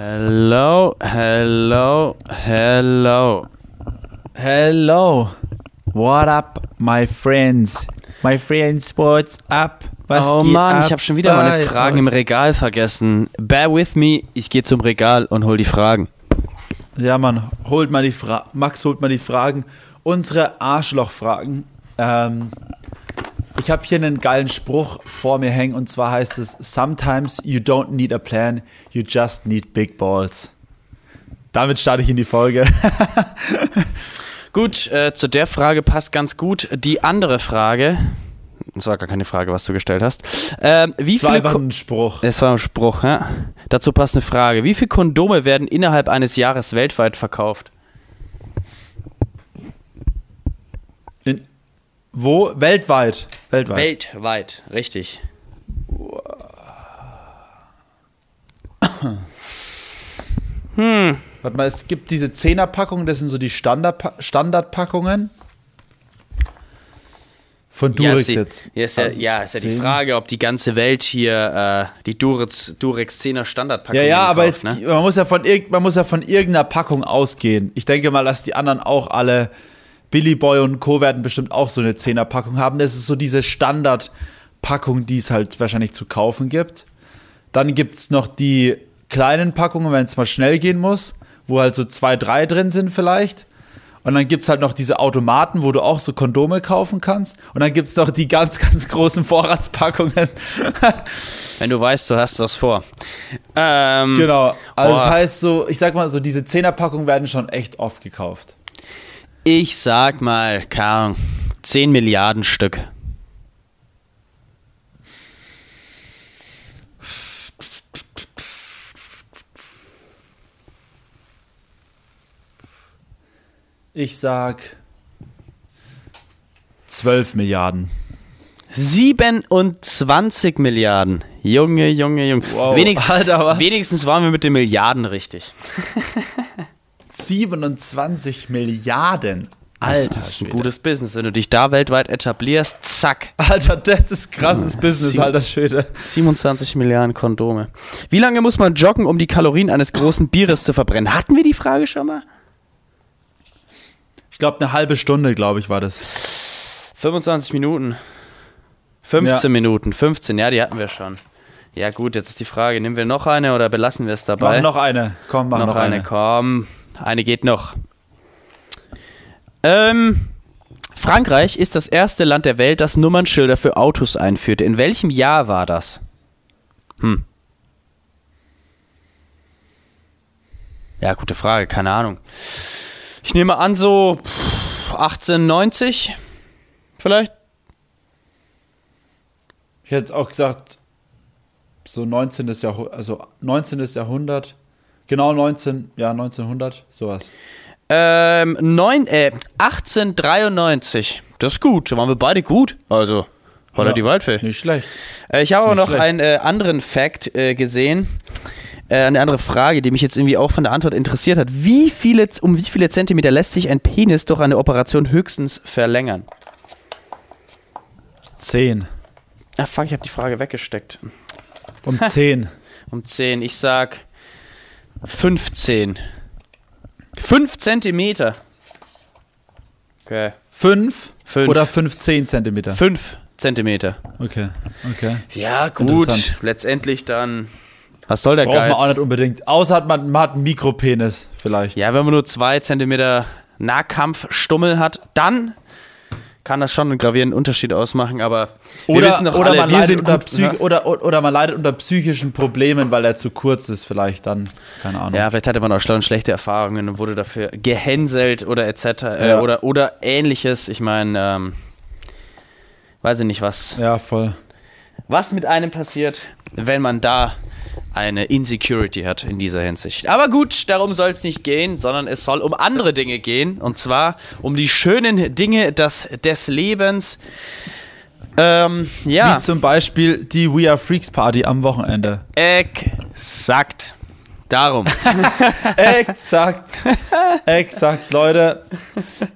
Hello, hello, hello. Hello. What up, my friends? My friends, what's up? Was oh Mann, ich habe schon wieder meine Fragen im Regal vergessen. Bear with me, ich gehe zum Regal und hol die Fragen. Ja, Mann, holt mal die Fra Max holt mal die Fragen. Unsere Arschlochfragen. Ähm, ich habe hier einen geilen Spruch vor mir hängen und zwar heißt es: Sometimes you don't need a plan, you just need big balls. Damit starte ich in die Folge. Gut, äh, zu der Frage passt ganz gut die andere Frage. Das war gar keine Frage, was du gestellt hast. Ähm, wie Das war einfach ein Spruch. das war ein Spruch, ja? Dazu passt eine Frage. Wie viele Kondome werden innerhalb eines Jahres weltweit verkauft? Wo? Weltweit. Weltweit. Weltweit, richtig. Hm, Warte mal, es gibt diese 10er-Packungen, das sind so die Standard Standardpackungen. Von ja, Durex die, jetzt. Ja, ist ja, Also ja, ist ja die 10. Frage, ob die ganze Welt hier äh, die Durex, Durex 10er Standardpackung Ja, ja, aber jetzt, ne? man, muss ja von man muss ja von irgendeiner Packung ausgehen. Ich denke mal, dass die anderen auch alle, Billy Boy und Co. werden bestimmt auch so eine 10er-Packung haben. Das ist so diese Standardpackung, die es halt wahrscheinlich zu kaufen gibt. Dann gibt es noch die kleinen Packungen, wenn es mal schnell gehen muss, wo halt so zwei, drei drin sind vielleicht. Und dann gibt es halt noch diese Automaten, wo du auch so Kondome kaufen kannst. Und dann gibt es noch die ganz, ganz großen Vorratspackungen. Wenn du weißt, du hast was vor. Ähm, Genau. Also das Boah. heißt so, ich sag mal so, diese 10er-Packungen werden schon echt oft gekauft. Ich sag mal, keine Ahnung, 10 Milliarden Stück. Ich sag 12 Milliarden. 27 Milliarden. Junge, Junge, Junge. Wow. Wenigstens, Alter, wenigstens waren wir mit den Milliarden richtig. 27 Milliarden. Das Alter, ist ein Schwede. gutes Business. Wenn du dich da weltweit etablierst, zack. Alter, das ist krasses Business, Sie- alter Schwede. 27 Milliarden Kondome. Wie lange muss man joggen, um die Kalorien eines großen Bieres zu verbrennen? Hatten wir die Frage schon mal? Ich glaube, eine halbe Stunde, glaube ich, war das. 25 Minuten. 15 Ja. Minuten. 15, ja, die hatten wir schon. Ja, gut, jetzt ist die Frage, nehmen wir noch eine oder belassen wir es dabei? Mach noch eine. Komm, mach noch, noch eine. eine, komm. Eine geht noch. Ähm, Frankreich ist das erste Land der Welt, das Nummernschilder für Autos einführte. In welchem Jahr war das? Hm. Ja, gute Frage, keine Ahnung. Ich nehme an, so pff, 1890 vielleicht? Ich hätte auch gesagt, so 19. Jahrhundert, also 19. Jahrhundert. Genau 19, ja, 1900, sowas. Ähm, neun, äh, 1893. Das ist gut, da waren wir beide gut. Also, holla Ja, die Waldfee. Nicht schlecht. Äh, ich habe aber noch schlecht. einen äh, anderen Fact äh, gesehen. Äh, eine andere Frage, die mich jetzt irgendwie auch von der Antwort interessiert hat. Wie viele, um wie viele Zentimeter lässt sich ein Penis durch eine Operation höchstens verlängern? 10. Ah, fuck, ich habe die Frage weggesteckt. Um 10. Um 10. Ich sag 15. 5 Zentimeter. Okay. 5 Fünf. oder 15 Zentimeter? 5 Zentimeter. Okay, okay. Ja, gut. Letztendlich dann. Was soll der Braucht man auch nicht unbedingt. Außer hat man, man hat einen Mikropenis vielleicht. Ja, wenn man nur zwei Zentimeter Nahkampfstummel hat, dann kann das schon einen gravierenden Unterschied ausmachen, aber wir Oder, wissen doch oder, alle, man wir leidet sind unter gut. Psych oder, oder man leidet unter psychischen Problemen, weil er zu kurz ist, vielleicht dann. Keine Ahnung. ja, vielleicht hatte man auch schon schlechte Erfahrungen und wurde dafür gehänselt oder etc. Äh, Ja. oder, oder ähnliches. Ich meine, ähm, weiß ich nicht, was, ja voll. was mit einem passiert, wenn man da eine Insecurity hat in dieser Hinsicht. Aber gut, darum soll es nicht gehen, sondern es soll um andere Dinge gehen. Und zwar um die schönen Dinge des, des Lebens. Ähm, ja, Wie zum Beispiel die We Are Freaks Party am Wochenende. exakt. Darum. Exakt. Exakt, Leute.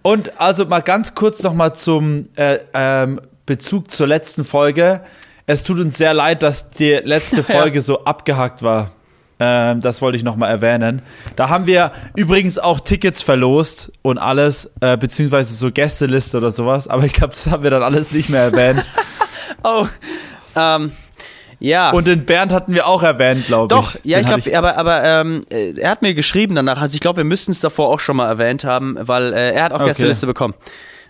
Und also mal ganz kurz nochmal zum äh, ähm, Bezug zur letzten Folge. Es tut uns sehr leid, dass die letzte Folge so abgehackt war. Ähm, das wollte ich nochmal erwähnen. Da haben wir übrigens auch Tickets verlost und alles, äh, beziehungsweise so Gästeliste oder sowas. Aber ich glaube, das haben wir dann alles nicht mehr erwähnt. Oh, ähm, ja. Und den Bernd hatten wir auch erwähnt, glaube ich. Doch, ja, Den ich glaube, aber, aber ähm, äh, er hat mir geschrieben danach. Also ich glaube, wir müssten es davor auch schon mal erwähnt haben, weil äh, er hat auch Okay. Gästeliste bekommen.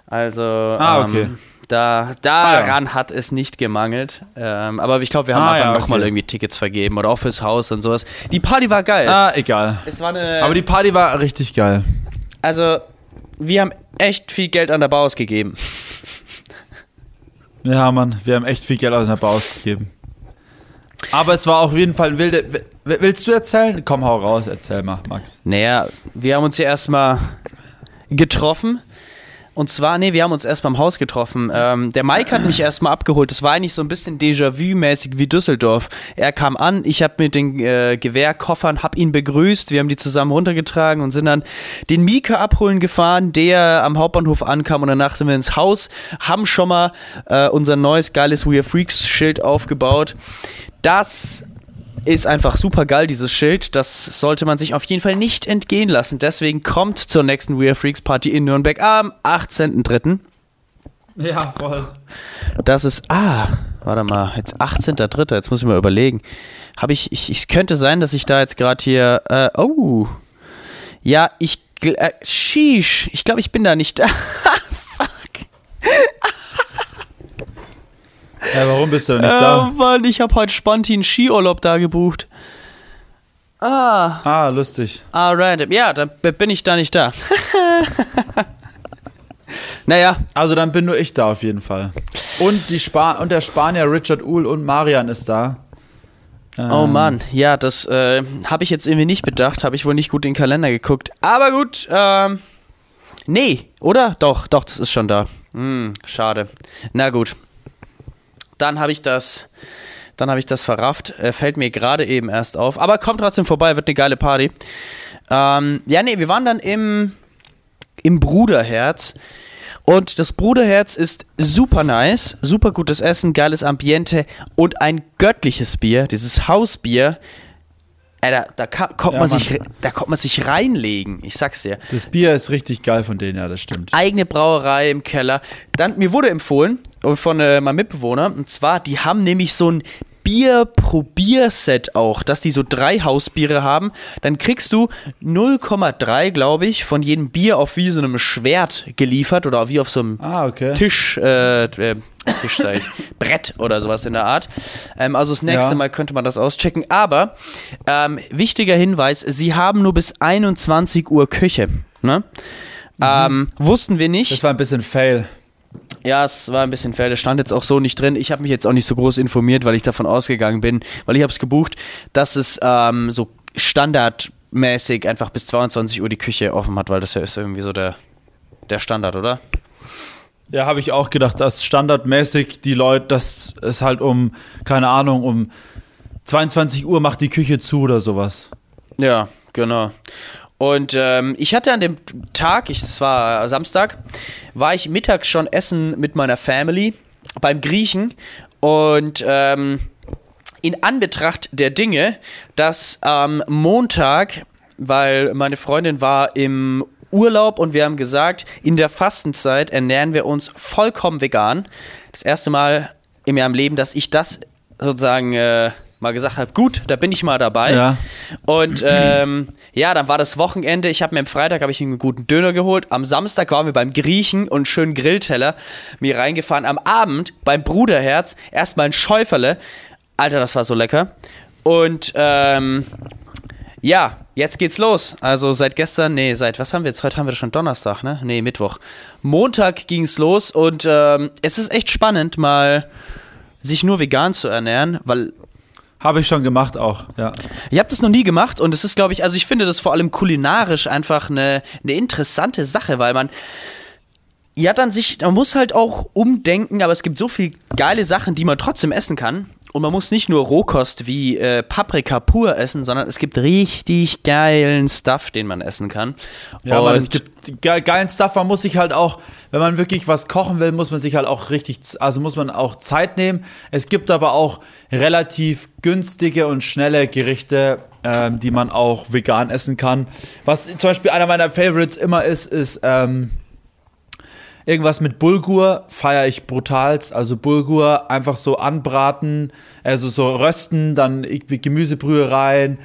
Also Ah, okay. Da, daran hat es nicht gemangelt. Ähm, aber ich glaube, wir haben Ah, einfach ja, nochmal okay. irgendwie Tickets vergeben oder auch fürs Haus und sowas. Die Party war geil. Ah, egal. Es war eine. Aber die Party war richtig geil. also, wir haben echt viel Geld an der Bar ausgegeben. Ja, Mann, wir haben echt viel Geld aus der Bar ausgegeben. Aber es war auf jeden Fall ein wilde. Willst du erzählen? Komm, hau raus, erzähl mal, Max. Naja, wir haben uns ja erstmal getroffen. Und zwar, nee, wir haben uns erst beim Haus getroffen. Ähm, der Mike hat mich erstmal abgeholt. Das war eigentlich so ein bisschen Déjà-vu-mäßig wie Düsseldorf. Er kam an, ich habe mit den äh, Gewehrkoffern, hab ihn begrüßt. Wir haben die zusammen runtergetragen und sind dann den Mika abholen gefahren, der am Hauptbahnhof ankam. Und danach sind wir ins Haus, haben schon mal äh, unser neues geiles We Are Freaks Schild aufgebaut. Das ist einfach super geil, dieses Schild. Das sollte man sich auf jeden Fall nicht entgehen lassen. Deswegen kommt zur nächsten We Are Freaks Party in Nürnberg am 18.03. Ja, voll. Das ist, ah, warte mal, jetzt 18.03. Jetzt muss ich mal überlegen. Habe ich, ich, ich könnte sein, dass ich da jetzt gerade hier, äh, oh. Ja, ich, äh, sheesh. Ich glaube, ich bin da nicht da. Fuck. Ja, warum bist du denn nicht Oh da? Mann, ich habe heute spontan Skiurlaub da gebucht. Ah. Ah, lustig. Ah, random. Ja, dann bin ich da nicht da. naja, Also dann bin nur ich da auf jeden Fall. Und, die Spa und der Spanier Richard Uhl und Marian ist da. oh Ähm, Mann, ja, das äh, habe ich jetzt irgendwie nicht bedacht, habe ich wohl nicht gut in den Kalender geguckt. Aber gut, ähm, nee, oder? Doch, doch, das ist schon da. Hm, schade. Na gut. Dann habe ich das, dann habe ich das verrafft. Äh, fällt mir gerade eben erst auf. Aber kommt trotzdem vorbei, wird eine geile Party. Ähm, ja, nee, wir waren dann im, im Bruderherz. Und das Bruderherz ist super nice, super gutes Essen, geiles Ambiente und ein göttliches Bier, dieses Hausbier. Ey, da, da kommt Ja, man Mann. sich, da kommt man sich reinlegen, ich sag's dir. Das Bier ist richtig geil von denen, ja, das stimmt. Eigene Brauerei im Keller. Dann, mir wurde empfohlen und von äh, meinem Mitbewohner, und zwar, die haben nämlich so ein Bier-Probierset auch, dass die so drei Hausbiere haben. Dann kriegst du 0,3, glaube ich, von jedem Bier auf wie so einem Schwert geliefert oder wie auf so einem Ah, okay. Tisch, äh, äh, Tisch sag ich, Brett oder sowas in der Art. Ähm, also das nächste Ja. Mal könnte man das auschecken. Aber ähm, wichtiger Hinweis, sie haben nur bis 21 Uhr Küche. Ne? Ähm, wussten wir nicht. Das war ein bisschen fail. Ja, es war ein bisschen fair. Das stand jetzt auch so nicht drin. Ich habe mich jetzt auch nicht so groß informiert, weil ich davon ausgegangen bin, weil ich habe es gebucht, dass es ähm, so standardmäßig einfach bis 22 Uhr die Küche offen hat, weil das ja ist irgendwie so der, der Standard, oder? Ja, habe ich auch gedacht, dass standardmäßig die Leute, dass es halt um, keine Ahnung, um 22 Uhr macht die Küche zu oder sowas. Ja, genau. Und ähm, ich hatte an dem Tag, es war Samstag, war ich mittags schon essen mit meiner Family beim Griechen und ähm, in Anbetracht der Dinge, dass am Montag, weil meine Freundin war im Urlaub und wir haben gesagt, in der Fastenzeit ernähren wir uns vollkommen vegan. Das erste Mal in meinem Leben, dass ich das sozusagen äh, mal gesagt habe, gut, da bin ich mal dabei. Ja. Und ähm, ja, dann war das Wochenende. Ich habe mir am Freitag habe ich einen guten Döner geholt. Am Samstag waren wir beim Griechen und einen schönen Grillteller mir reingefahren. Am Abend beim Bruderherz erstmal ein Schäuferle. Alter, das war so lecker. Und ähm, ja, jetzt geht's los. Also seit gestern, nee, seit was haben wir jetzt? Heute haben wir schon Donnerstag, ne? Nee, Mittwoch. Montag ging's los und ähm, es ist echt spannend, mal sich nur vegan zu ernähren, weil Habe ich schon gemacht auch, ja. ich habe das noch nie gemacht und es ist, glaube ich, also ich finde das vor allem kulinarisch einfach eine, eine interessante Sache, weil man ja dann sich, man muss halt auch umdenken, aber es gibt so viel geile Sachen, die man trotzdem essen kann. und man muss nicht nur Rohkost wie äh, Paprika pur essen, sondern es gibt richtig geilen Stuff, den man essen kann. Ja, und aber es gibt ge geilen Stuff. Man muss sich halt auch, wenn man wirklich was kochen will, muss man sich halt auch richtig, also muss man auch Zeit nehmen. Es gibt aber auch relativ günstige und schnelle Gerichte, ähm, die man auch vegan essen kann. Was zum Beispiel einer meiner Favorites immer ist, ist ähm, Irgendwas mit Bulgur feiere ich brutalst. Also Bulgur einfach so anbraten, also so rösten, dann Gemüsebrühe rein,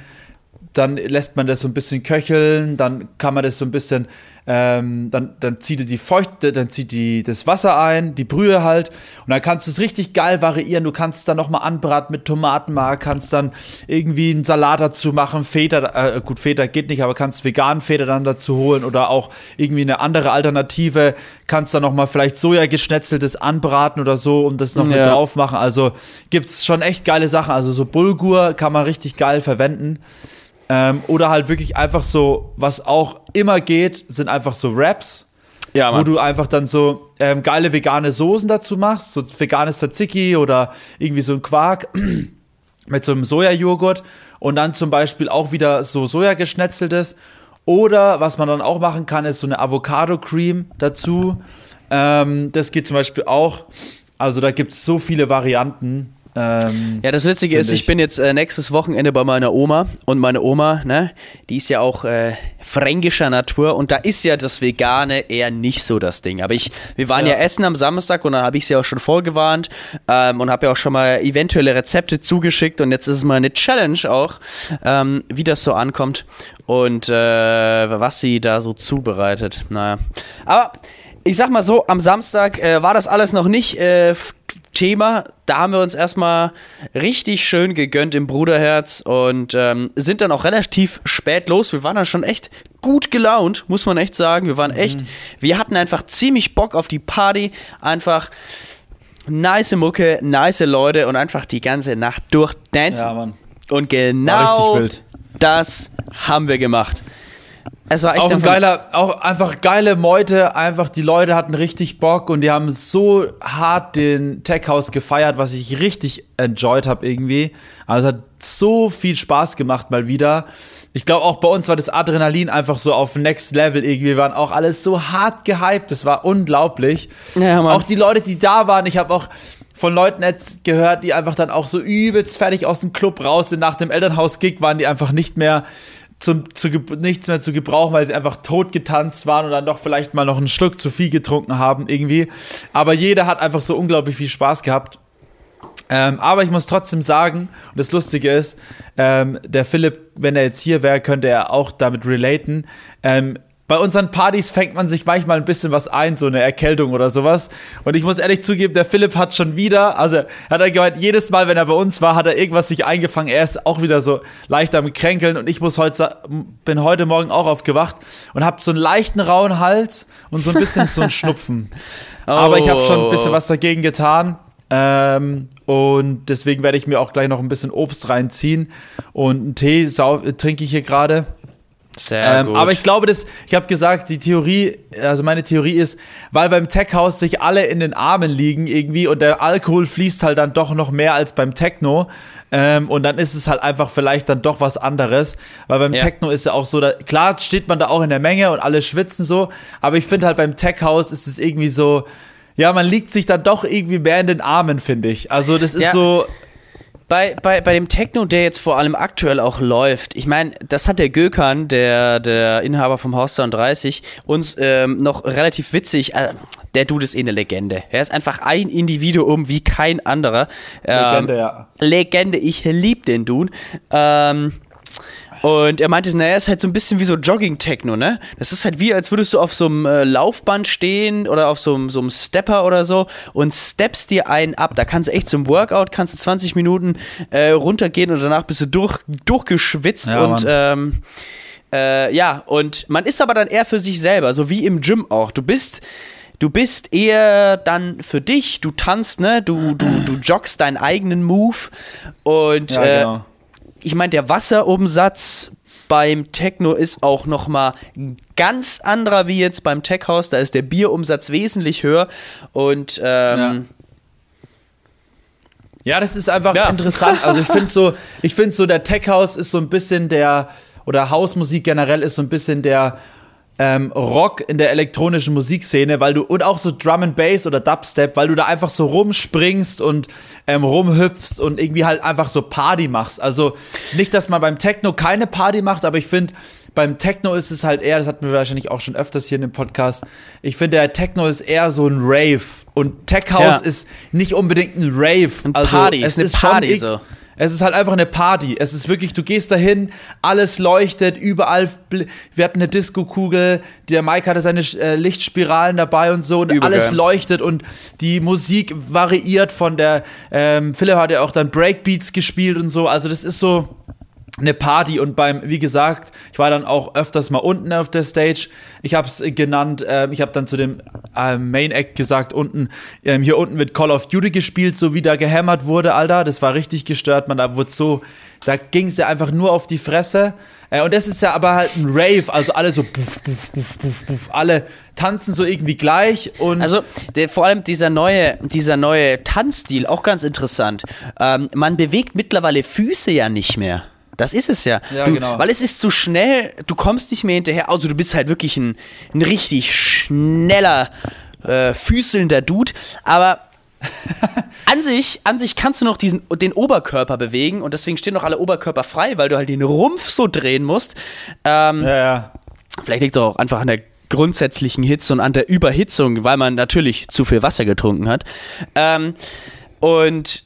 dann lässt man das so ein bisschen köcheln, dann kann man das so ein bisschen, ähm, dann, dann zieht die Feuchte, dann zieht die das Wasser ein, die Brühe halt, und dann kannst du es richtig geil variieren. Du kannst es dann nochmal anbraten mit Tomatenmark, kannst dann irgendwie einen Salat dazu machen, Feta, äh, gut, Feta geht nicht, aber kannst veganen Feta dann dazu holen oder auch irgendwie eine andere Alternative, kannst dann nochmal vielleicht Soja geschnetzeltes anbraten oder so und das noch mit Ja. drauf machen. Also gibt's schon echt geile Sachen. Also so Bulgur kann man richtig geil verwenden. Ähm, oder halt wirklich einfach so, was auch immer geht, sind einfach so Wraps, ja, wo du einfach dann so ähm, geile vegane Soßen dazu machst, so veganes Tzatziki oder irgendwie so ein Quark mit so einem Sojajoghurt und dann zum Beispiel auch wieder so Sojageschnetzeltes. Oder was man dann auch machen kann, ist so eine Avocado-Cream dazu. Ähm, das geht zum Beispiel auch. Also da gibt es so viele Varianten. Ähm, Ja, das Witzige ist, ich ich. bin jetzt äh, nächstes Wochenende bei meiner Oma und meine Oma, ne, die ist ja auch äh, fränkischer Natur und da ist ja das Vegane eher nicht so das Ding. Aber ich, wir waren ja, Ja. essen am Samstag und dann habe ich sie auch schon vorgewarnt ähm, und habe ja auch schon mal eventuelle Rezepte zugeschickt und jetzt ist es mal eine Challenge auch, ähm, wie das so ankommt und äh, was sie da so zubereitet. Naja, aber ich sag mal so, am Samstag äh, war das alles noch nicht äh, Thema. Da haben wir uns erstmal richtig schön gegönnt im Bruderherz und ähm, sind dann auch relativ spät los. Wir waren dann schon echt gut gelaunt, muss man echt sagen. Wir waren echt, wir hatten einfach ziemlich Bock auf die Party. Einfach nice Mucke, nice Leute und einfach die ganze Nacht durchdancen. ja, Mann. Und genau das haben wir gemacht. Es war echt Auch ein geiler, auch einfach geile Meute, einfach die Leute hatten richtig Bock und die haben so hart den Tech House gefeiert, was ich richtig enjoyed habe irgendwie. Also es hat so viel Spaß gemacht mal wieder. Ich glaube auch bei uns war das Adrenalin einfach so auf Next Level irgendwie. Wir waren auch alles so hart gehypt, das war unglaublich. Ja, Mann. auch die Leute, die da waren, ich habe auch von Leuten jetzt gehört, die einfach dann auch so übelst fertig aus dem Club raus sind. Nach dem Elternhaus-Gig waren die einfach nicht mehr zum, zu, nichts mehr zu gebrauchen, weil sie einfach tot getanzt waren und dann doch vielleicht mal noch einen Schluck zu viel getrunken haben irgendwie. Aber jeder hat einfach so unglaublich viel Spaß gehabt. Ähm, aber ich muss trotzdem sagen, und das Lustige ist, ähm, der Philipp, wenn er jetzt hier wäre, könnte er auch damit relaten. Ähm, bei unseren Partys fängt man sich manchmal ein bisschen was ein, so eine Erkältung oder sowas. Und ich muss ehrlich zugeben, der Philipp hat schon wieder, also hat er gemeint, jedes Mal, wenn er bei uns war, hat er irgendwas sich eingefangen. Er ist auch wieder so leicht am Kränkeln und ich muss heute, bin heute Morgen auch aufgewacht und habe so einen leichten rauen Hals und so ein bisschen so einen Schnupfen. Aber ich habe schon ein bisschen was dagegen getan. Ähm, und deswegen werde ich mir auch gleich noch ein bisschen Obst reinziehen. Und einen Tee trinke ich hier gerade. Sehr Ähm, gut. aber ich glaube, das, ich habe gesagt, die Theorie, also meine Theorie ist, weil beim Tech-House sich alle in den Armen liegen irgendwie und der Alkohol fließt halt dann doch noch mehr als beim Techno. Ähm, und dann ist es halt einfach vielleicht dann doch was anderes. Weil beim Ja. Techno ist ja auch so, da, klar steht man da auch in der Menge und alle schwitzen so, aber ich finde halt beim Tech-House ist es irgendwie so, ja, man liegt sich dann doch irgendwie mehr in den Armen, finde ich. Also das ist Ja. so, Bei, bei, bei dem Techno, der jetzt vor allem aktuell auch läuft, ich meine, das hat der Gökhan, der, der Inhaber vom Haus 30, uns ähm, noch relativ witzig, äh, der Dude ist eh eine Legende. Er ist einfach ein Individuum wie kein anderer. Ähm, Legende, ja. Legende, ich lieb den Dude. Ähm, und er meinte, naja, ist halt so ein bisschen wie so Jogging-Techno, ne? Das ist halt wie, als würdest du auf so einem äh, Laufband stehen oder auf so einem, so einem Stepper oder so und steppst dir einen ab. Da kannst du echt zum Workout, kannst du 20 Minuten äh, runtergehen und danach bist du durch, durchgeschwitzt Ja, und ähm, äh, ja, und man ist aber dann eher für sich selber, so wie im Gym auch. Du bist, du bist eher dann für dich, du tanzt, ne? Du, du, du joggst deinen eigenen Move und ja, äh, genau. Ich meine, der Wasserumsatz beim Techno ist auch noch mal ein ganz anderer wie jetzt beim Tech House. Da ist der Bierumsatz wesentlich höher und ähm, Ja, das ist einfach Ja. interessant. Also ich finde so, ich finde so, der Tech House ist so ein bisschen der, oder Hausmusik generell ist so ein bisschen der ähm, Rock in der elektronischen Musikszene, weil du, und auch so Drum and Bass oder Dubstep, weil du da einfach so rumspringst und ähm, rumhüpfst und irgendwie halt einfach so Party machst. Also nicht, dass man beim Techno keine Party macht, aber ich finde, beim Techno ist es halt eher, das hatten wir wahrscheinlich auch schon öfters hier in dem Podcast, ich finde, der Techno ist eher so ein Rave und Tech House Ja. ist nicht unbedingt ein Rave. Ein also Party, es ist eine schon Party irg- so. Es ist halt einfach eine Party. Es ist wirklich, du gehst dahin, alles leuchtet, überall. Wir hatten eine Disco-Kugel, der Mike hatte seine äh, Lichtspiralen dabei und so und Übergeil. alles leuchtet und die Musik variiert von der. Ähm, Philipp hat ja auch dann Breakbeats gespielt und so. Also, das ist so eine Party und beim, wie gesagt, ich war dann auch öfters mal unten auf der Stage. Ich habe es genannt, ähm, ich habe dann zu dem ähm, Main Act gesagt, unten, ähm, hier unten wird Call of Duty gespielt, so wie da gehämmert wurde, Alter. Das war richtig gestört, man, da wurde so, da ging es ja einfach nur auf die Fresse. Äh, und das ist ja aber halt ein Rave, also alle so puff, puff, puff, puff, puff, alle tanzen so irgendwie gleich und Also der, vor allem dieser neue, dieser neue Tanzstil, auch ganz interessant. Ähm, man bewegt mittlerweile Füße ja nicht mehr. Das ist es ja. Ja, du, genau. Weil es ist zu schnell, du kommst nicht mehr hinterher. Also du bist halt wirklich ein, ein richtig schneller, äh, füßelnder Dude. Aber an sich, an sich kannst du noch diesen, den Oberkörper bewegen und deswegen stehen noch alle Oberkörper frei, weil du halt den Rumpf so drehen musst. Ähm, ja, ja. Vielleicht liegt es auch einfach an der grundsätzlichen Hitze und an der Überhitzung, weil man natürlich zu viel Wasser getrunken hat. Ähm, und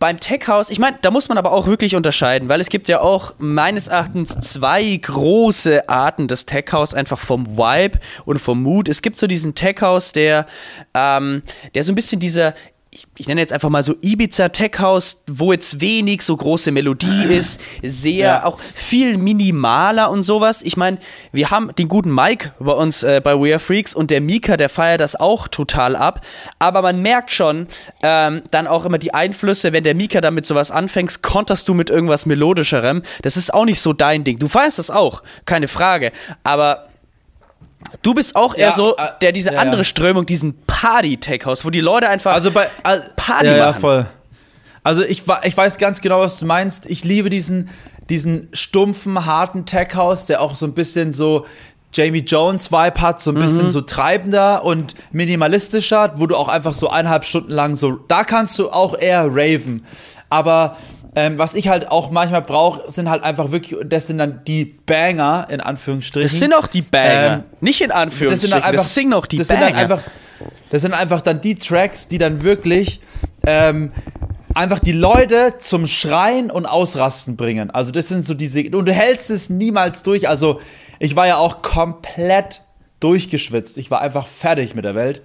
beim Tech House, ich meine, da muss man aber auch wirklich unterscheiden, weil es gibt ja auch meines Erachtens zwei große Arten des Tech House, einfach vom Vibe und vom Mood. Es gibt so diesen Tech House, der, ähm, der so ein bisschen dieser ich, ich nenne jetzt einfach mal so Ibiza Tech House, wo jetzt wenig so große Melodie ist, sehr Ja. auch viel minimaler und sowas. Ich meine, wir haben den guten Mike bei uns äh, bei We Are Freaks und der Mika, der feiert das auch total ab. Aber man merkt schon ähm, dann auch immer die Einflüsse, wenn der Mika damit sowas anfängst, konterst du mit irgendwas melodischerem. Das ist auch nicht so dein Ding. Du feierst das auch, keine Frage. Aber du bist auch eher Ja, so, äh, der diese ja, ja. andere Strömung, diesen Party-Tech-House, wo die Leute einfach Also bei al- Party ja, ja, machen. voll. Also ich, ich weiß ganz genau, was du meinst. Ich liebe diesen, diesen stumpfen, harten Tech House, der auch so ein bisschen so Jamie Jones Vibe hat, so ein bisschen Mhm. so treibender und minimalistischer, wo du auch einfach so eineinhalb Stunden lang so, da kannst du auch eher raven. Aber ähm, was ich halt auch manchmal brauche, sind halt einfach wirklich, das sind dann die Banger, in Anführungsstrichen. Das sind auch die Banger. Ähm, nicht in das Anführungsstrichen. sind dann einfach, das sind auch die das Banger. Sind dann einfach, das sind einfach dann die Tracks, die dann wirklich ähm, einfach die Leute zum Schreien und Ausrasten bringen. Also das sind so diese und du hältst es niemals durch. Also ich war ja auch komplett durchgeschwitzt. Ich war einfach fertig mit der Welt.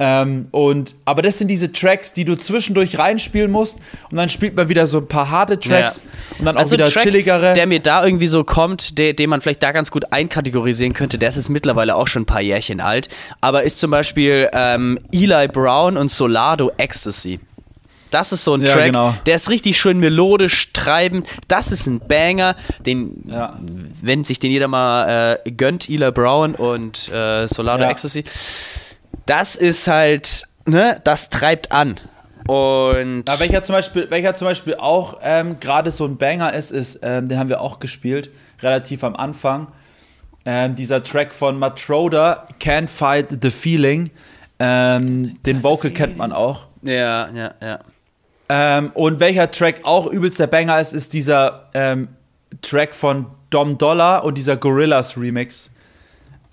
Ähm, und aber das sind diese Tracks, die du zwischendurch reinspielen musst und dann spielt man wieder so ein paar harte Tracks Ja. und dann auch Also wieder ein Track, chilligere. Der mir da irgendwie so kommt, der, den man vielleicht da ganz gut einkategorisieren könnte, der ist mittlerweile auch schon ein paar Jährchen alt, aber ist zum Beispiel ähm, Eli Brown und Solado Ecstasy. Das ist so ein Ja, Track, genau. der ist richtig schön melodisch, treibend. Das ist ein Banger, den, Ja. wenn sich den jeder mal äh, gönnt, Eli Brown und äh, Solado Ja. Ecstasy. Das ist halt, ne, das treibt an. Und Ja, welcher zum Beispiel, welcher zum Beispiel auch ähm, gerade so ein Banger ist, ist, ähm, den haben wir auch gespielt, relativ am Anfang. Ähm, dieser Track von Matroda, Can't Fight the Feeling. Ähm, den Vocal kennt man auch. ja, ja, ja. Ähm, und welcher Track auch übelst der Banger ist, ist dieser ähm, Track von Dom Dollar und dieser Gorillas Remix.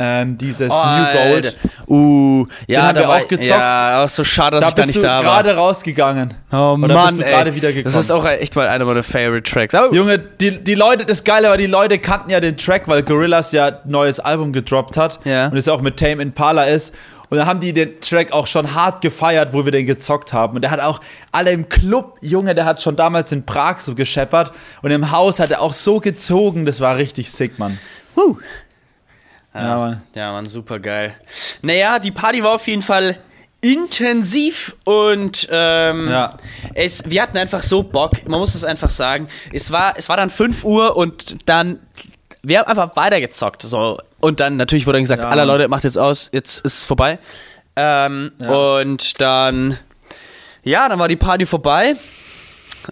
Ähm, dieses New Gold. Uh, ja, haben da wir war, auch gezockt. Ja, auch so schade, dass Da ich da nicht da war. gerade rausgegangen. Oh Oder Mann, bist du gerade wieder gekommen? Das ist auch echt mal einer meiner Favorite Tracks. Oh, Junge, die, die Leute, das Geile war, die Leute kannten ja den Track, weil Gorillaz ja ein neues Album gedroppt hat. Ja. Und es auch mit Tame Impala ist. Und da haben die den Track auch schon hart gefeiert, wo wir den gezockt haben. Und der hat auch alle im Club, Junge, der hat schon damals in Prag so gescheppert. Und im Haus hat er auch so gezogen, das war richtig sick, Mann. Huh. Ja, Mann. Ja, Mann, super geil. Naja, die Party war auf jeden Fall intensiv und ähm, Ja. es, wir hatten einfach so Bock, man muss es einfach sagen. Es war, es war dann 5 Uhr und dann, wir haben einfach weitergezockt. So. Und dann natürlich wurde dann gesagt, Ja, aller. Leute, macht jetzt aus, jetzt ist es vorbei. Ähm, Ja. Und dann Ja, dann war die Party vorbei.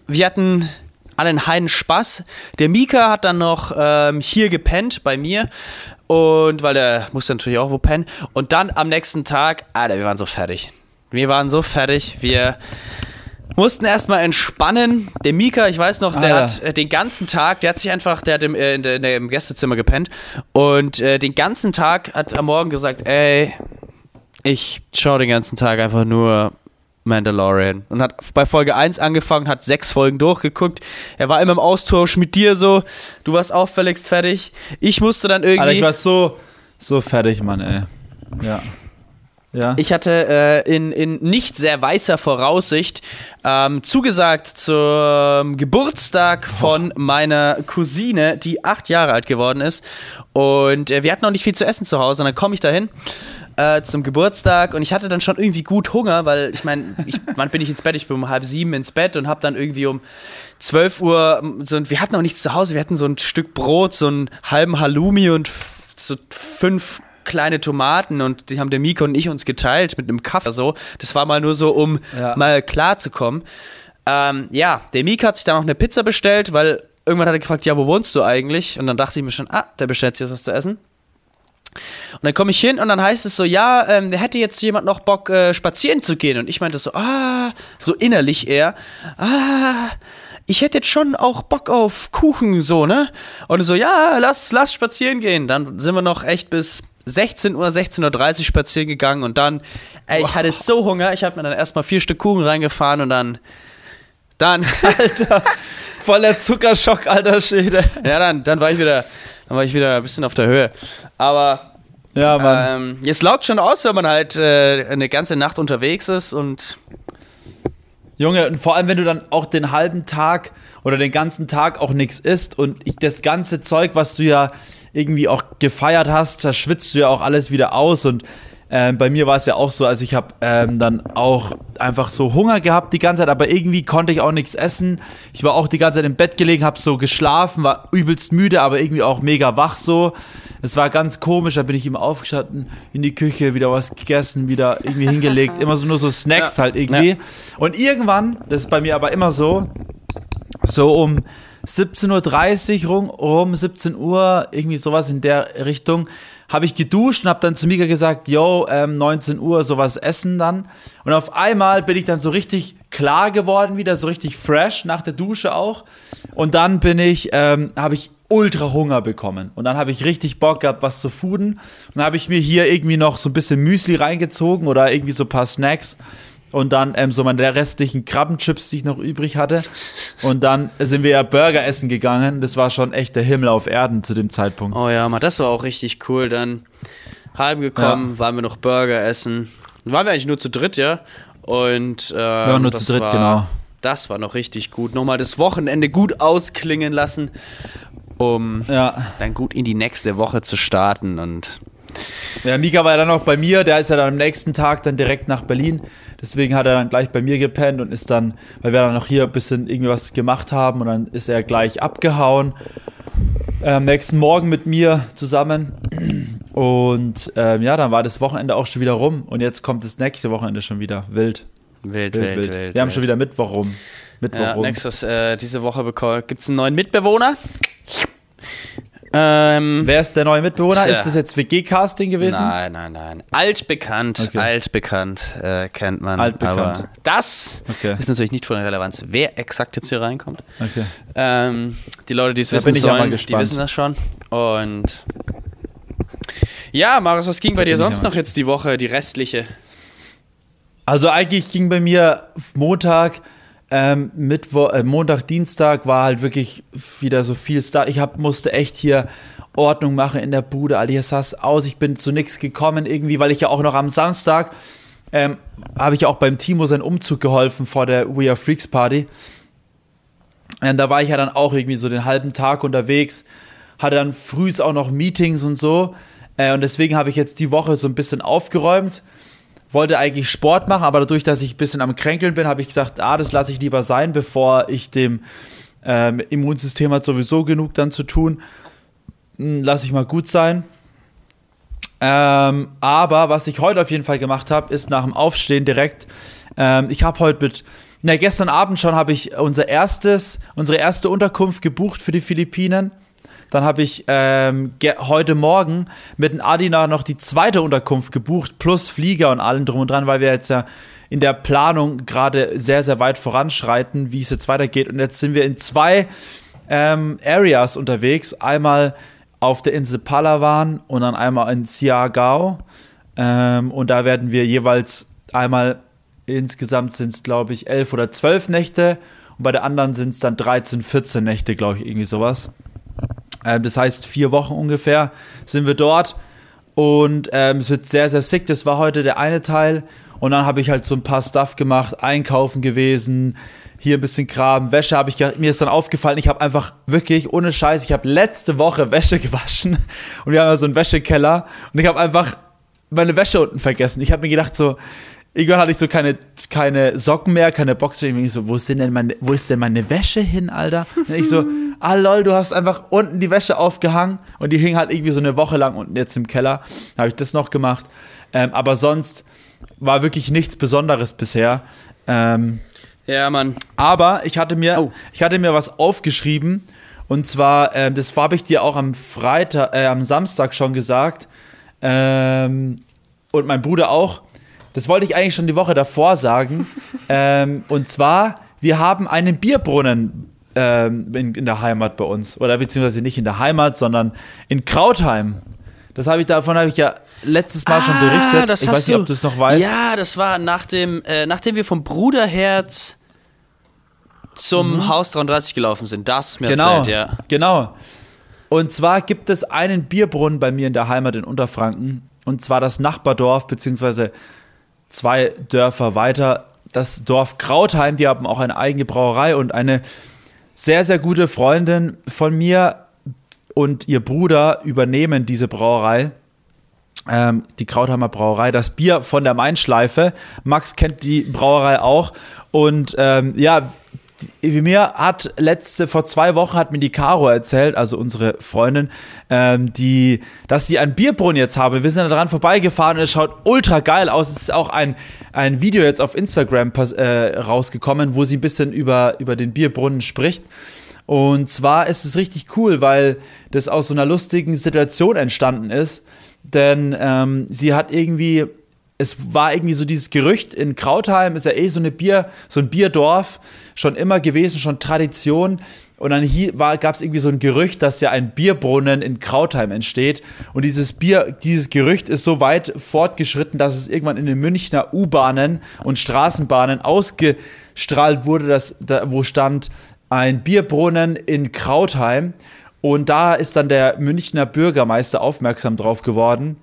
Wir hatten einen heiden Spaß. Der Mika hat dann noch ähm, hier gepennt bei mir. Und weil der musste natürlich auch wo pennen. Und dann am nächsten Tag, Alter, wir waren so fertig. Wir waren so fertig. Wir mussten erstmal entspannen. Der Mika, ich weiß noch, der Alter. hat äh, den ganzen Tag, der hat sich einfach, der hat im, äh, in der, in der, im Gästezimmer gepennt. Und äh, den ganzen Tag hat am Morgen gesagt, ey, ich schaue den ganzen Tag einfach nur Mandalorian. Und hat bei Folge 1 angefangen, hat sechs Folgen durchgeguckt. Er war immer im Austausch mit dir so. Du warst auch völligst fertig. Ich musste dann irgendwie. Alter, ich war so, so fertig, Mann, ey. Ja. Ja. Ich hatte äh, in, in nicht sehr weißer Voraussicht ähm, zugesagt zum Geburtstag von meiner Cousine, die acht Jahre alt geworden ist. Und äh, wir hatten noch nicht viel zu essen zu Hause. Und dann komme ich dahin äh, zum Geburtstag und ich hatte dann schon irgendwie gut Hunger, weil ich meine, wann bin ich ins Bett? Ich bin um halb sieben ins Bett und habe dann irgendwie um 12 Uhr, so, ein- wir hatten auch nichts zu Hause, wir hatten so ein Stück Brot, so einen halben Halloumi und so fünf kleine Tomaten und die haben der Miko und ich uns geteilt mit einem Kaffee so. Das war mal nur so, um Ja. mal klar zu kommen. Ähm, ja, der Mika hat sich dann noch eine Pizza bestellt, weil irgendwann hat er gefragt, ja, wo wohnst du eigentlich? Und dann dachte ich mir schon, ah, der bestellt sich jetzt was zu essen. Und dann komme ich hin und dann heißt es so, ja, ähm, hätte jetzt jemand noch Bock, äh, spazieren zu gehen. Und ich meinte so, ah, so innerlich eher, ah, ich hätte jetzt schon auch Bock auf Kuchen, so, ne? Und so, ja, lass, lass spazieren gehen. Dann sind wir noch echt bis 16 Uhr, 16.30 Uhr spazieren gegangen und dann, ey, ich hatte so Hunger, ich habe mir dann erstmal vier Stück Kuchen reingefahren und dann, dann, Alter, voller Zuckerschock, alter Schäde. ja, dann, dann war ich wieder, dann war ich wieder ein bisschen auf der Höhe. Aber Ja, Mann. Ähm, es laugt schon aus, wenn man halt äh, eine ganze Nacht unterwegs ist und Junge, und vor allem, wenn du dann auch den halben Tag oder den ganzen Tag auch nichts isst und ich, das ganze Zeug, was du ja irgendwie auch gefeiert hast, da schwitzt du ja auch alles wieder aus und ähm, bei mir war es ja auch so, also ich habe ähm, dann auch einfach so Hunger gehabt die ganze Zeit, aber irgendwie konnte ich auch nichts essen. Ich war auch die ganze Zeit im Bett gelegen, habe so geschlafen, war übelst müde, aber irgendwie auch mega wach so. Es war ganz komisch, da bin ich immer aufgestanden in die Küche, wieder was gegessen, wieder irgendwie hingelegt, immer so nur so Snacks Ja. halt irgendwie. Und irgendwann, das ist bei mir aber immer so, so um 17.30 Uhr rum, um 17 Uhr, irgendwie sowas in der Richtung, habe ich geduscht und habe dann zu Mika gesagt, yo, ähm, 19 Uhr sowas essen dann. Und auf einmal bin ich dann so richtig klar geworden wieder, so richtig fresh nach der Dusche auch. Und dann bin ich, ähm, habe ich ultra Hunger bekommen. Und dann habe ich richtig Bock gehabt, was zu fooden. Und dann habe ich mir hier irgendwie noch so ein bisschen Müsli reingezogen oder irgendwie so ein paar Snacks. Und dann ähm, so meine restlichen Krabbenchips, die ich noch übrig hatte. Und dann sind wir ja Burger essen gegangen. Das war schon echt der Himmel auf Erden zu dem Zeitpunkt. oh ja, mal, das war auch richtig cool. Dann heimgekommen, waren wir noch Burger essen. Dann waren wir eigentlich nur zu dritt, ja. Und ähm, wir waren nur zu dritt, genau. Das war noch richtig gut. Nochmal das Wochenende gut ausklingen lassen, um Ja. dann gut in die nächste Woche zu starten und Ja, Mika war ja dann auch bei mir, der ist ja dann am nächsten Tag dann direkt nach Berlin. Deswegen hat er dann gleich bei mir gepennt und ist dann, weil wir dann noch hier ein bisschen irgendwie was gemacht haben und dann ist er gleich abgehauen. Äh, Am nächsten Morgen mit mir zusammen. Und ähm, ja, dann war das Wochenende auch schon wieder rum und jetzt kommt das nächste Wochenende schon wieder. Wild. wild, Wild, wild, wild. wild. wir haben wild. schon wieder Mittwoch rum. Mittwoch Ja, rum. nächstes, äh, diese Woche gibt es einen neuen Mitbewohner. Ähm, Wer ist der neue Mitbewohner? Tja. Ist das jetzt WG-Casting gewesen? Nein, nein, nein. Altbekannt, Okay. altbekannt äh, kennt man. Altbekannt. Aber das Okay. ist natürlich nicht von Relevanz, wer exakt jetzt hier reinkommt. Okay. Ähm, die Leute, die es Da wissen sollen, die wissen das schon. Und ja, Marius, was ging bei dir sonst noch jetzt die Woche, die restliche? Also eigentlich ging bei mir Montag, ähm, Mittwoch, äh, Montag, Dienstag war halt wirklich wieder so viel Star. Ich hab, musste echt hier Ordnung machen in der Bude. Alter, hier sah aus. Ich bin zu nichts gekommen irgendwie, weil ich ja auch noch am Samstag ähm, habe ich auch beim Timo seinen Umzug geholfen vor der We Are Freaks Party. Und da war ich ja dann auch irgendwie so den halben Tag unterwegs, hatte dann frühs auch noch Meetings und so. Äh, und deswegen habe ich jetzt die Woche so ein bisschen aufgeräumt wollte eigentlich Sport machen, aber dadurch, dass ich ein bisschen am Kränkeln bin, habe ich gesagt, ah, das lasse ich lieber sein, bevor ich dem ähm, Immunsystem hat sowieso genug dann zu tun. Hm, Lass ich mal gut sein. Ähm, aber was ich heute auf jeden Fall gemacht habe, ist nach dem Aufstehen direkt, ähm, ich habe heute mit, na gestern Abend schon habe ich unser erstes, unsere erste Unterkunft gebucht für die Philippinen. Dann habe ich ähm, heute Morgen mit dem Adina noch die zweite Unterkunft gebucht, plus Flieger und allem drum und dran, weil wir jetzt ja in der Planung gerade sehr, sehr weit voranschreiten, wie es jetzt weitergeht. Und jetzt sind wir in zwei ähm, Areas unterwegs. Einmal auf der Insel Palawan und dann einmal in Siagao. Ähm, und da werden wir jeweils einmal, insgesamt sind es, glaube ich, elf oder zwölf Nächte. Und bei der anderen sind es dann 13, 14 Nächte, glaube ich, irgendwie sowas. Ähm, das heißt, vier Wochen ungefähr sind wir dort. Und ähm, es wird sehr, sehr sick. Das war heute der eine Teil. Und dann habe ich halt so ein paar Stuff gemacht, einkaufen gewesen, hier ein bisschen Kram, Wäsche habe ich, mir ist dann aufgefallen, ich habe einfach wirklich, ohne Scheiß, ich habe letzte Woche Wäsche gewaschen und wir haben ja so einen Wäschekeller und ich habe einfach meine Wäsche unten vergessen. Ich habe mir gedacht so, irgendwann hatte ich so keine, keine Socken mehr, keine Boxer. Ich so, wo ist denn meine, wo ist denn meine Wäsche hin, Alter? Und ich so, ah lol, du hast einfach unten die Wäsche aufgehangen und die hing halt irgendwie so eine Woche lang unten jetzt im Keller. Da habe ich das noch gemacht. Ähm, aber sonst war wirklich nichts Besonderes bisher. Ähm, ja, Mann. Aber ich hatte mir, oh. ich hatte mir was aufgeschrieben. Und zwar, äh, das habe ich dir auch am Freitag, äh, am Samstag schon gesagt. Ähm, und mein Bruder auch. Das wollte ich eigentlich schon die Woche davor sagen. ähm, und zwar, wir haben einen Bierbrunnen ähm, in, in, der Heimat bei uns. Oder beziehungsweise nicht in der Heimat, sondern in Krautheim. Das habe ich, davon habe ich ja letztes Mal ah, schon berichtet. ich weiß nicht, ob du es noch weißt. Ja, das war nach dem, äh, nachdem wir vom Bruderherz zum mhm. Haus 33 gelaufen sind. Das ist mir genau, erzählt, ja. Genau. Und zwar gibt es einen Bierbrunnen bei mir in der Heimat in Unterfranken. Und zwar das Nachbardorf, beziehungsweise zwei Dörfer weiter. Das Dorf Krautheim, die haben auch eine eigene Brauerei und eine sehr, sehr gute Freundin von mir und ihr Bruder übernehmen diese Brauerei. Ähm, die Krautheimer Brauerei, das Bier von der Mainschleife. Max kennt die Brauerei auch. Und ähm, ja, wie mir hat letzte, vor zwei Wochen hat mir die Caro erzählt, also unsere Freundin, ähm, die, dass sie einen Bierbrunnen jetzt habe. Wir sind da dran vorbeigefahren und es schaut ultra geil aus. Es ist auch ein, ein Video jetzt auf Instagram äh, rausgekommen, wo sie ein bisschen über, über den Bierbrunnen spricht. Und zwar ist es richtig cool, weil das aus so einer lustigen Situation entstanden ist. Denn ähm, sie hat irgendwie es war irgendwie so dieses Gerücht in Krautheim ist ja eh so eine Bier, so ein Bierdorf schon immer gewesen, schon Tradition. Und dann gab es irgendwie so ein Gerücht, dass ja ein Bierbrunnen in Krautheim entsteht. Und dieses Bier, dieses Gerücht ist so weit fortgeschritten, dass es irgendwann in den Münchner U-Bahnen und Straßenbahnen ausgestrahlt wurde, dass, da, wo stand ein Bierbrunnen in Krautheim. Und da ist dann der Münchner Bürgermeister aufmerksam drauf geworden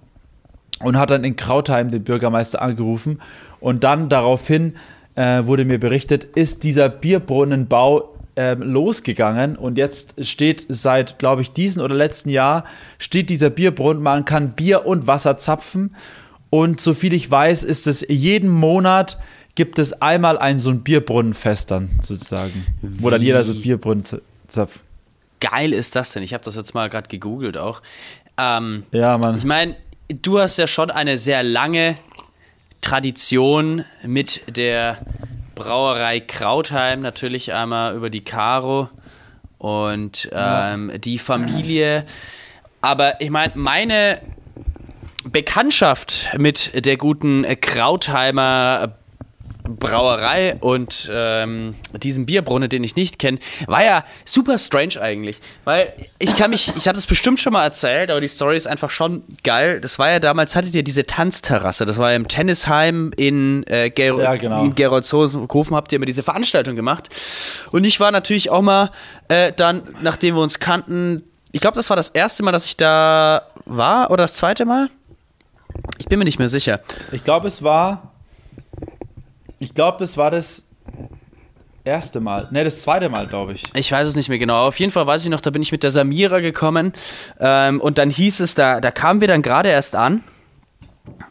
und hat dann in Krautheim den Bürgermeister angerufen. Und dann daraufhin äh, wurde mir berichtet, ist dieser Bierbrunnenbau äh, losgegangen und jetzt steht seit, glaube ich, diesem oder letzten Jahr steht dieser Bierbrunnen. Man kann Bier und Wasser zapfen und soviel ich weiß, ist es jeden Monat gibt es einmal ein so ein Bierbrunnenfest dann sozusagen, Wie? wo dann jeder so Bierbrunnen zapft. Geil ist das denn? Ich habe das jetzt mal gerade gegoogelt auch. Ähm, ja, Mann. Ich meine, du hast ja schon eine sehr lange Tradition mit der Brauerei Krautheim, natürlich einmal über die Caro und ähm, ja. die Familie. Aber ich meine, meine Bekanntschaft mit der guten Krautheimer Brauerei und ähm, diesem Bierbrunnen, den ich nicht kenne, war ja super strange eigentlich. Weil ich kann mich, ich habe das bestimmt schon mal erzählt, aber die Story ist einfach schon geil. Das war ja damals, hattet ihr diese Tanzterrasse, das war ja im Tennisheim in, äh, Ger ja, genau. in Gerolzhofen, habt ihr immer diese Veranstaltung gemacht. Und ich war natürlich auch mal äh, dann, nachdem wir uns kannten, ich glaube, das war das erste Mal, dass ich da war oder das zweite Mal. Ich bin mir nicht mehr sicher. Ich glaube, es war glaube, das war das erste Mal. Ne, das zweite Mal, glaube ich. Ich weiß es nicht mehr genau. Auf jeden Fall weiß ich noch, da bin ich mit der Samira gekommen. Ähm, und dann hieß es, da, da kamen wir dann gerade erst an.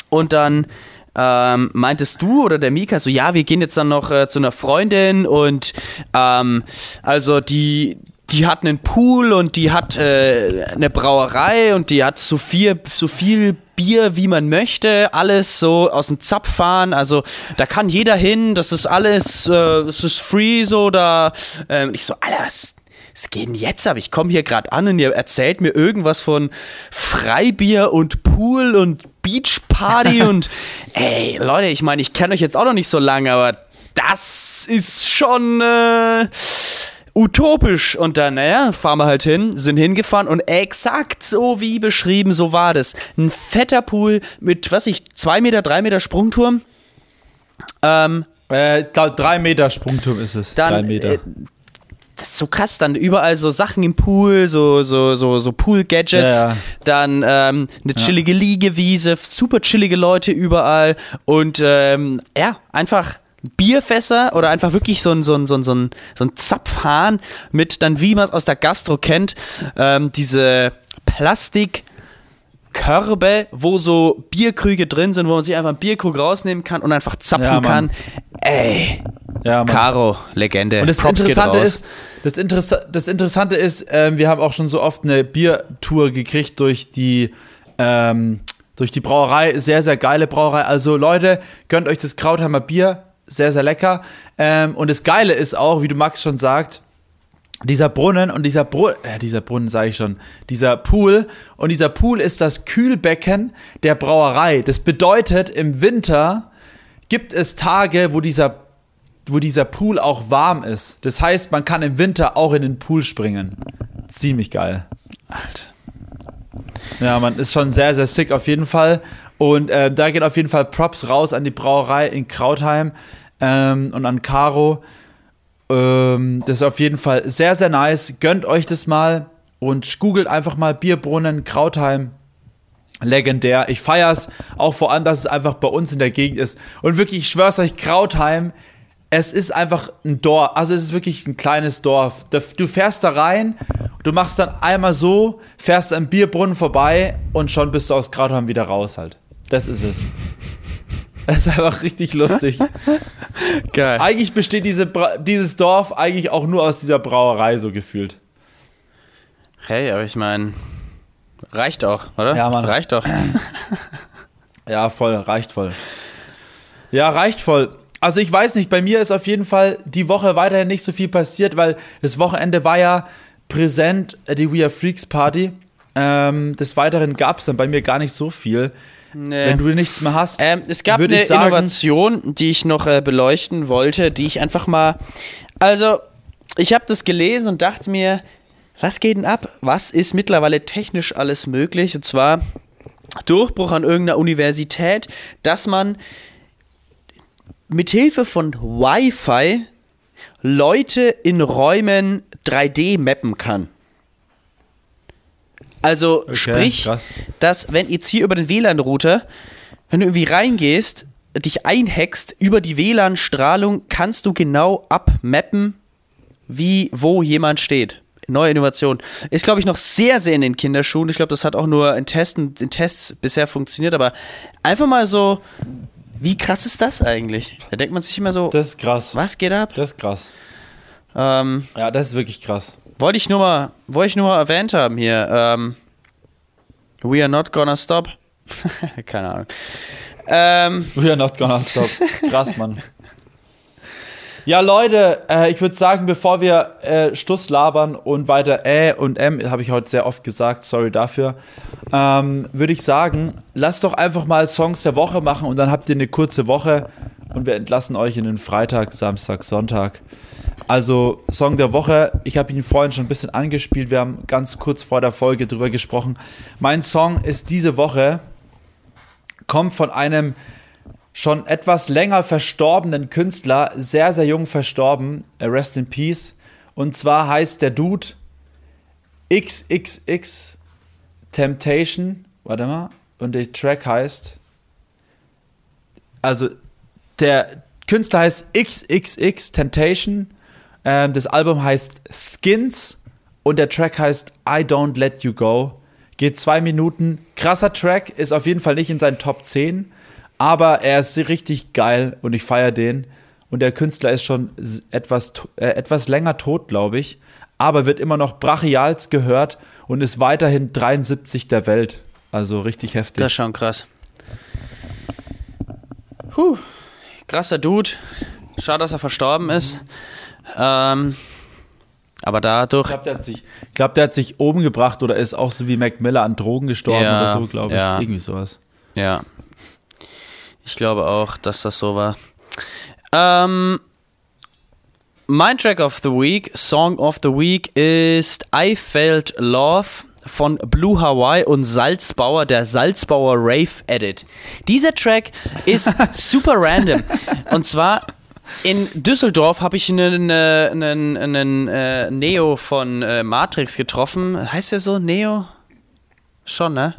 Und dann ähm, meintest du oder der Mika so, ja, wir gehen jetzt dann noch äh, zu einer Freundin und ähm, also die, die hat einen Pool und die hat äh, eine Brauerei und die hat so viel, so viel Bier, wie man möchte, alles so aus dem Zapf fahren. Also da kann jeder hin, das ist alles, äh, das ist free so. Da ähm, ich so, Alter, was, was geht denn jetzt ab? Ich komme hier gerade an und ihr erzählt mir irgendwas von Freibier und Pool und Beachparty und ey, Leute, ich meine, ich kenne euch jetzt auch noch nicht so lange, aber das ist schon äh, utopisch. Und dann, naja, fahren wir halt hin, sind hingefahren und exakt so wie beschrieben, so war das. Ein fetter Pool mit, was ich, zwei Meter, drei Meter Sprungturm. Ähm, äh, drei Meter Sprungturm ist es. Dann, drei Meter. Äh, das ist so krass, dann überall so Sachen im Pool, so, so, so, so Pool-Gadgets, ja, ja. dann ähm, eine chillige Liegewiese, super chillige Leute überall und ähm, ja, einfach Bierfässer oder einfach wirklich so ein, so ein, so ein, so ein, so ein Zapfhahn mit dann, wie man es aus der Gastro kennt, ähm, diese Plastik- Körbe, wo so Bierkrüge drin sind, wo man sich einfach einen Bierkrug rausnehmen kann und einfach zapfen ja, kann. Ey, ja, Caro, Legende. Und das Props Interessante ist, das, Interessa das Interessante ist, äh, wir haben auch schon so oft eine Biertour gekriegt durch die ähm, durch die Brauerei, sehr, sehr geile Brauerei. Also Leute, gönnt euch das Krautheimer Bier, sehr, sehr lecker. Ähm, und das Geile ist auch, wie du Max schon sagt, dieser Brunnen und dieser Brunnen, äh, dieser Brunnen sage ich schon, dieser Pool und dieser Pool ist das Kühlbecken der Brauerei. Das bedeutet, im Winter gibt es Tage, wo dieser, wo dieser Pool auch warm ist. Das heißt, man kann im Winter auch in den Pool springen. Ziemlich geil. Alter. Ja, man ist schon sehr, sehr sick auf jeden Fall. Und äh, da geht auf jeden Fall Props raus an die Brauerei in Krautheim ähm, und an Caro. Ähm, das ist auf jeden Fall sehr, sehr nice. Gönnt euch das mal und googelt einfach mal Bierbrunnen Krautheim. Legendär. Ich feier's auch vor allem, dass es einfach bei uns in der Gegend ist. Und wirklich, ich schwör's euch, Krautheim, es ist einfach ein Dorf. Also es ist wirklich ein kleines Dorf. Du fährst da rein, du machst dann einmal so, fährst am Bierbrunnen vorbei und schon bist du aus Krautheim wieder raus halt. Das ist es. Das ist einfach richtig lustig. Geil. Eigentlich besteht diese dieses Dorf eigentlich auch nur aus dieser Brauerei, so gefühlt. Hey, aber ich meine, reicht auch, oder? Ja, Mann. Reicht doch. ja, voll, reicht voll. Ja, reicht voll. Also ich weiß nicht, bei mir ist auf jeden Fall die Woche weiterhin nicht so viel passiert, weil das Wochenende war ja präsent, äh, die We Are Freaks Party. Ähm, des Weiteren gab es dann bei mir gar nicht so viel. Nee. Wenn du nichts mehr hast. Ähm, es gab eine sagen, Innovation, die ich noch äh, beleuchten wollte, die ich einfach mal. Also, ich habe das gelesen und dachte mir, was geht denn ab? Was ist mittlerweile technisch alles möglich? Und zwar Durchbruch an irgendeiner Universität, dass man mithilfe von Wi-Fi Leute in Räumen 3D mappen kann. Also okay, sprich, krass. dass wenn jetzt hier über den WLAN-Router, wenn du irgendwie reingehst, dich einhackst über die WLAN-Strahlung, kannst du genau abmappen, wie wo jemand steht. Neue Innovation. Ist, glaube ich, noch sehr, sehr in den Kinderschuhen. Ich glaube, das hat auch nur in, Testen, in Tests bisher funktioniert, aber einfach mal so, wie krass ist das eigentlich? Da denkt man sich immer so, das ist krass. Was geht ab? Das ist krass. Ähm, ja, das ist wirklich krass. Wollte ich nur mal, wollte ich nur mal erwähnt haben hier. Ähm, we are not gonna stop. Keine Ahnung. Ähm, we are not gonna stop. Krass, Mann. Ja, Leute, äh, ich würde sagen, bevor wir äh, Stuss labern und weiter Ä und M, habe ich heute sehr oft gesagt, sorry dafür, ähm, würde ich sagen, lasst doch einfach mal Songs der Woche machen und dann habt ihr eine kurze Woche und wir entlassen euch in den Freitag, Samstag, Sonntag. Also Song der Woche, ich habe ihn vorhin schon ein bisschen angespielt, wir haben ganz kurz vor der Folge drüber gesprochen. Mein Song ist diese Woche, kommt von einem schon etwas länger verstorbenen Künstler, sehr, sehr jung verstorben, äh, Rest in Peace. Und zwar heißt der Dude XXX Temptation, warte mal, und der Track heißt, also der Künstler heißt XXX Temptation ähm, das Album heißt Skins und der Track heißt I Don't Let You Go. Geht zwei Minuten. Krasser Track, ist auf jeden Fall nicht in seinen Top 10, aber er ist richtig geil und ich feiere den. Und der Künstler ist schon etwas, äh, etwas länger tot, glaube ich, aber wird immer noch brachials gehört und ist weiterhin 73 der Welt. Also richtig heftig. Das ist schon krass. Puh, krasser Dude. Schade, dass er verstorben ist. Ähm, aber dadurch. Ich glaube, der, hat sich- ich glaub, der hat sich oben gebracht oder ist auch so wie Mac Miller an Drogen gestorben Ja, oder so, glaube ich. ja. Irgendwie sowas. Ja. Ich glaube auch, dass das so war. Ähm, mein Track of the Week, Song of the Week ist I Felt Love von Blue Hawaii und Salzbauer, der Salzbauer Rave Edit. Dieser Track ist super random. Und zwar in Düsseldorf habe ich einen, äh, einen, einen äh, Neo von äh, Matrix getroffen. Heißt der so? Neo? Schon, ne?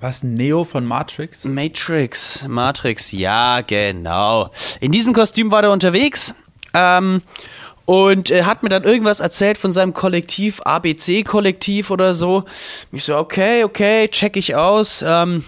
Was? Neo von Matrix? Matrix, Matrix, ja, genau. In diesem Kostüm war der unterwegs ähm, und äh, hat mir dann irgendwas erzählt von seinem Kollektiv, ABC-Kollektiv oder so. Ich so, okay, okay, check ich aus. Ähm,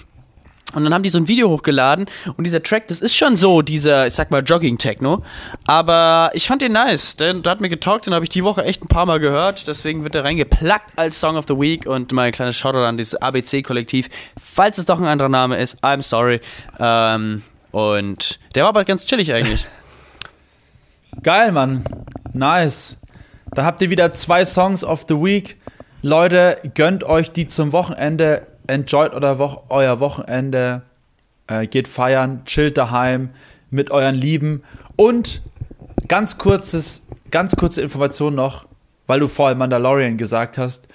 und dann haben die so ein Video hochgeladen und dieser Track, das ist schon so, dieser, ich sag mal, Jogging-Techno. Aber ich fand den nice. Der, der hat mir getaugt, den habe ich die Woche echt ein paar Mal gehört. Deswegen wird er reingeplackt als Song of the Week und mal ein kleines Shoutout an dieses ABC-Kollektiv. Falls es doch ein anderer Name ist, I'm sorry. Ähm, und der war aber ganz chillig eigentlich. Geil, Mann. Nice. Da habt ihr wieder zwei Songs of the Week. Leute, gönnt euch die zum Wochenende. Enjoyt euer, Wo euer Wochenende. Äh, geht feiern, chillt daheim mit euren Lieben. Und ganz kurzes, ganz kurze Information noch, weil du vorhin Mandalorian gesagt hast.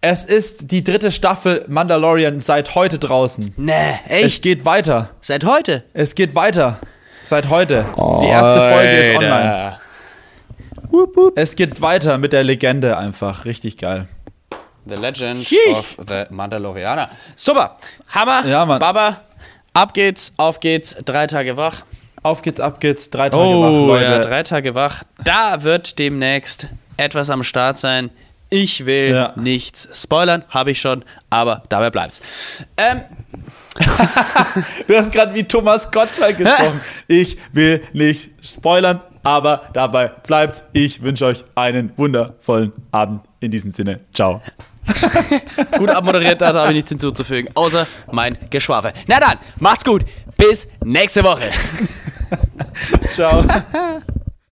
Es ist die dritte Staffel Mandalorian seit heute draußen. nee, Es echt? geht weiter. Seit heute? Es geht weiter. Seit heute. Die erste Folge ist online. Alter. Es geht weiter mit der Legende einfach. Richtig geil. The Legend Sheesh. of the Mandalorianer. Super. Hammer. Ja, Mann. Baba. Ab geht's, auf geht's. Drei Tage wach. Auf geht's, ab geht's. Drei Tage Oh, wach, Leute. ja, drei Tage wach. Da wird demnächst etwas am Start sein. Ich will Ja. nichts spoilern, habe ich schon, aber dabei bleibt's. Ähm, Du hast gerade wie Thomas Gottschalk gesprochen. ich will nicht spoilern, aber dabei bleibt's. Ich wünsche euch einen wundervollen Abend. In diesem Sinne, ciao. gut abmoderiert, da habe ich nichts hinzuzufügen, außer mein Geschwafel. Na dann, macht's gut. Bis nächste Woche. Ciao.